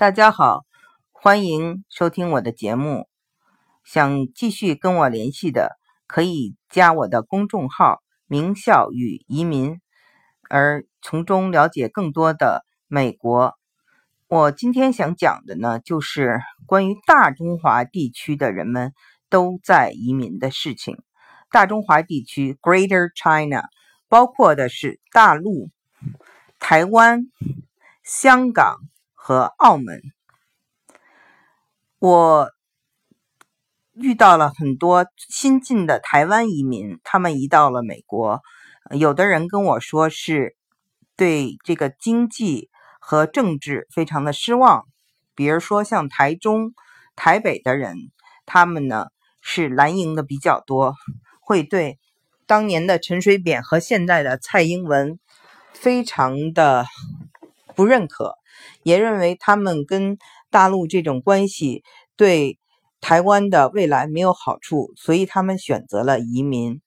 大家好，欢迎收听我的节目。想继续跟我联系的，可以加我的公众号“名校与移民”，而从中了解更多的美国。我今天想讲的呢，就是关于大中华地区的人们都在移民的事情。大中华地区 （Greater China） 包括的是大陆、台湾、香港。和澳门，我遇到了很多新进的台湾移民，他们移到了美国。有的人跟我说是对这个经济和政治非常的失望，比如说像台中、台北的人，他们呢是蓝营的比较多，会对当年的陈水扁和现在的蔡英文非常的不认可。也认为他们跟大陆这种关系对台湾的未来没有好处，所以他们选择了移民。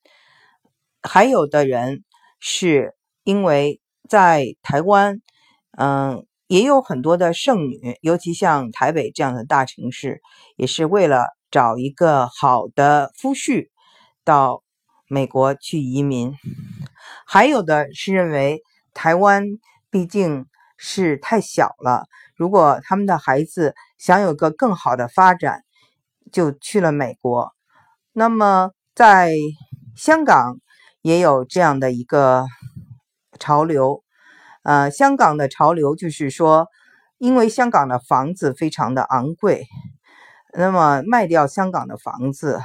还有的人是因为在台湾，嗯，也有很多的剩女，尤其像台北这样的大城市，也是为了找一个好的夫婿到美国去移民。还有的是认为台湾毕竟。是太小了。如果他们的孩子想有个更好的发展，就去了美国。那么在香港也有这样的一个潮流。呃，香港的潮流就是说，因为香港的房子非常的昂贵，那么卖掉香港的房子，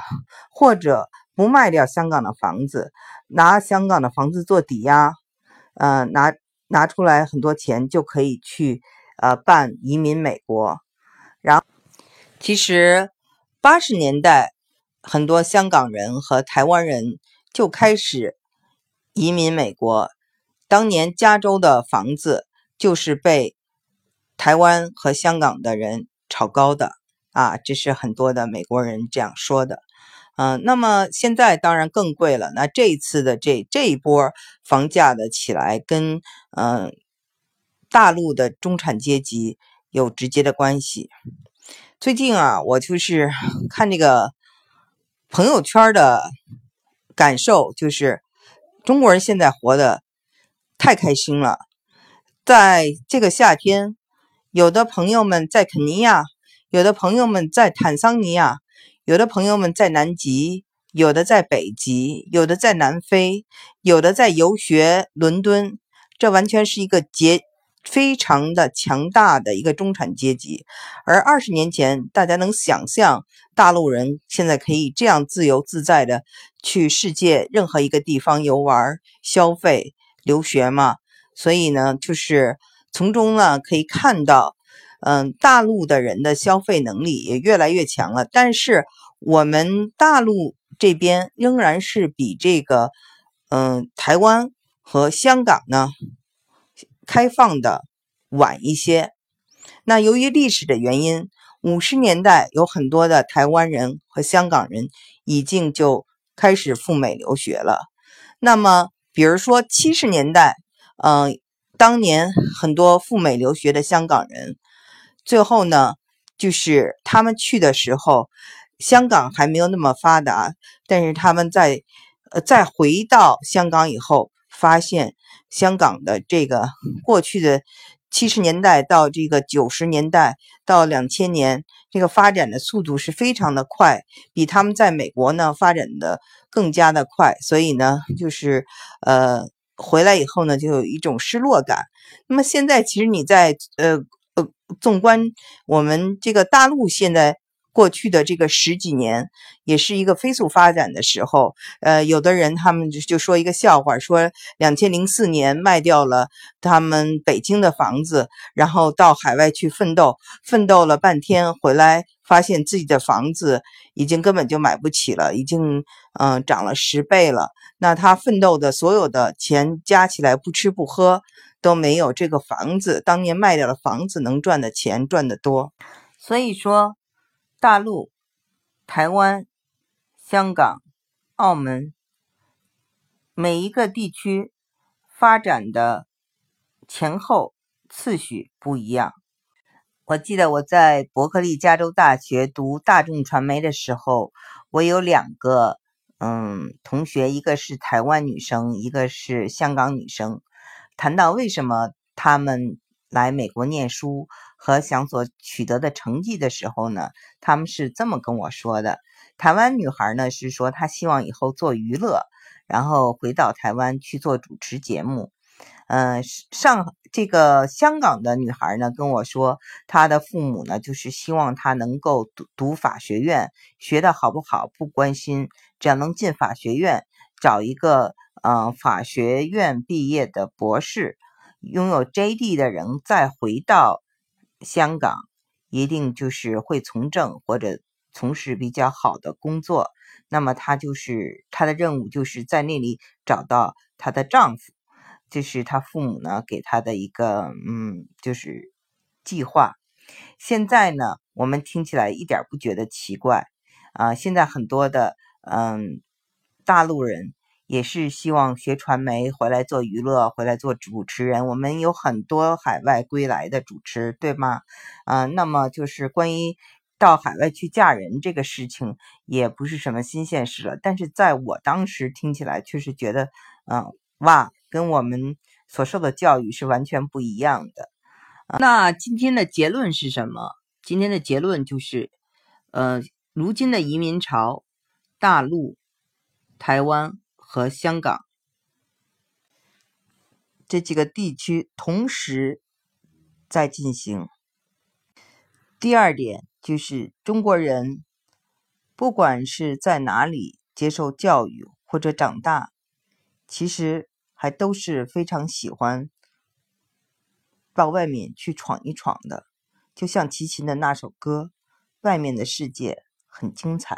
或者不卖掉香港的房子，拿香港的房子做抵押，呃，拿。拿出来很多钱就可以去，呃，办移民美国。然后，其实八十年代很多香港人和台湾人就开始移民美国。当年加州的房子就是被台湾和香港的人炒高的啊，这是很多的美国人这样说的。嗯，那么现在当然更贵了。那这一次的这这一波房价的起来，跟嗯大陆的中产阶级有直接的关系。最近啊，我就是看这个朋友圈的感受，就是中国人现在活得太开心了。在这个夏天，有的朋友们在肯尼亚，有的朋友们在坦桑尼亚。有的朋友们在南极，有的在北极，有的在南非，有的在游学伦敦。这完全是一个结非常的强大的一个中产阶级。而二十年前，大家能想象大陆人现在可以这样自由自在的去世界任何一个地方游玩、消费、留学吗？所以呢，就是从中呢可以看到。嗯，大陆的人的消费能力也越来越强了，但是我们大陆这边仍然是比这个嗯台湾和香港呢开放的晚一些。那由于历史的原因，五十年代有很多的台湾人和香港人已经就开始赴美留学了。那么，比如说七十年代，嗯，当年很多赴美留学的香港人。最后呢，就是他们去的时候，香港还没有那么发达，但是他们在呃再回到香港以后，发现香港的这个过去的七十年代到这个九十年代到两千年这个发展的速度是非常的快，比他们在美国呢发展的更加的快，所以呢，就是呃回来以后呢，就有一种失落感。那么现在其实你在呃。纵观我们这个大陆现在过去的这个十几年，也是一个飞速发展的时候。呃，有的人他们就就说一个笑话，说两千零四年卖掉了他们北京的房子，然后到海外去奋斗，奋斗了半天回来，发现自己的房子已经根本就买不起了，已经嗯涨了十倍了。那他奋斗的所有的钱加起来，不吃不喝。都没有这个房子当年卖掉了房子能赚的钱赚得多，所以说，大陆、台湾、香港、澳门每一个地区发展的前后次序不一样。我记得我在伯克利加州大学读大众传媒的时候，我有两个嗯同学，一个是台湾女生，一个是香港女生。谈到为什么他们来美国念书和想所取得的成绩的时候呢，他们是这么跟我说的：台湾女孩呢是说她希望以后做娱乐，然后回到台湾去做主持节目。嗯，上这个香港的女孩呢跟我说，她的父母呢就是希望她能够读读法学院，学的好不好不关心，只要能进法学院，找一个呃法学院毕业的博士，拥有 JD 的人再回到香港，一定就是会从政或者从事比较好的工作。那么她就是她的任务就是在那里找到她的丈夫。这是她父母呢给她的一个嗯，就是计划。现在呢，我们听起来一点不觉得奇怪啊。现在很多的嗯大陆人也是希望学传媒回来做娱乐，回来做主持人。我们有很多海外归来的主持，对吗？啊，那么就是关于到海外去嫁人这个事情，也不是什么新鲜事了。但是在我当时听起来，确实觉得嗯哇。跟我们所受的教育是完全不一样的。那今天的结论是什么？今天的结论就是，呃，如今的移民潮，大陆、台湾和香港这几个地区同时在进行。第二点就是，中国人不管是在哪里接受教育或者长大，其实。还都是非常喜欢到外面去闯一闯的，就像齐秦的那首歌《外面的世界很精彩》。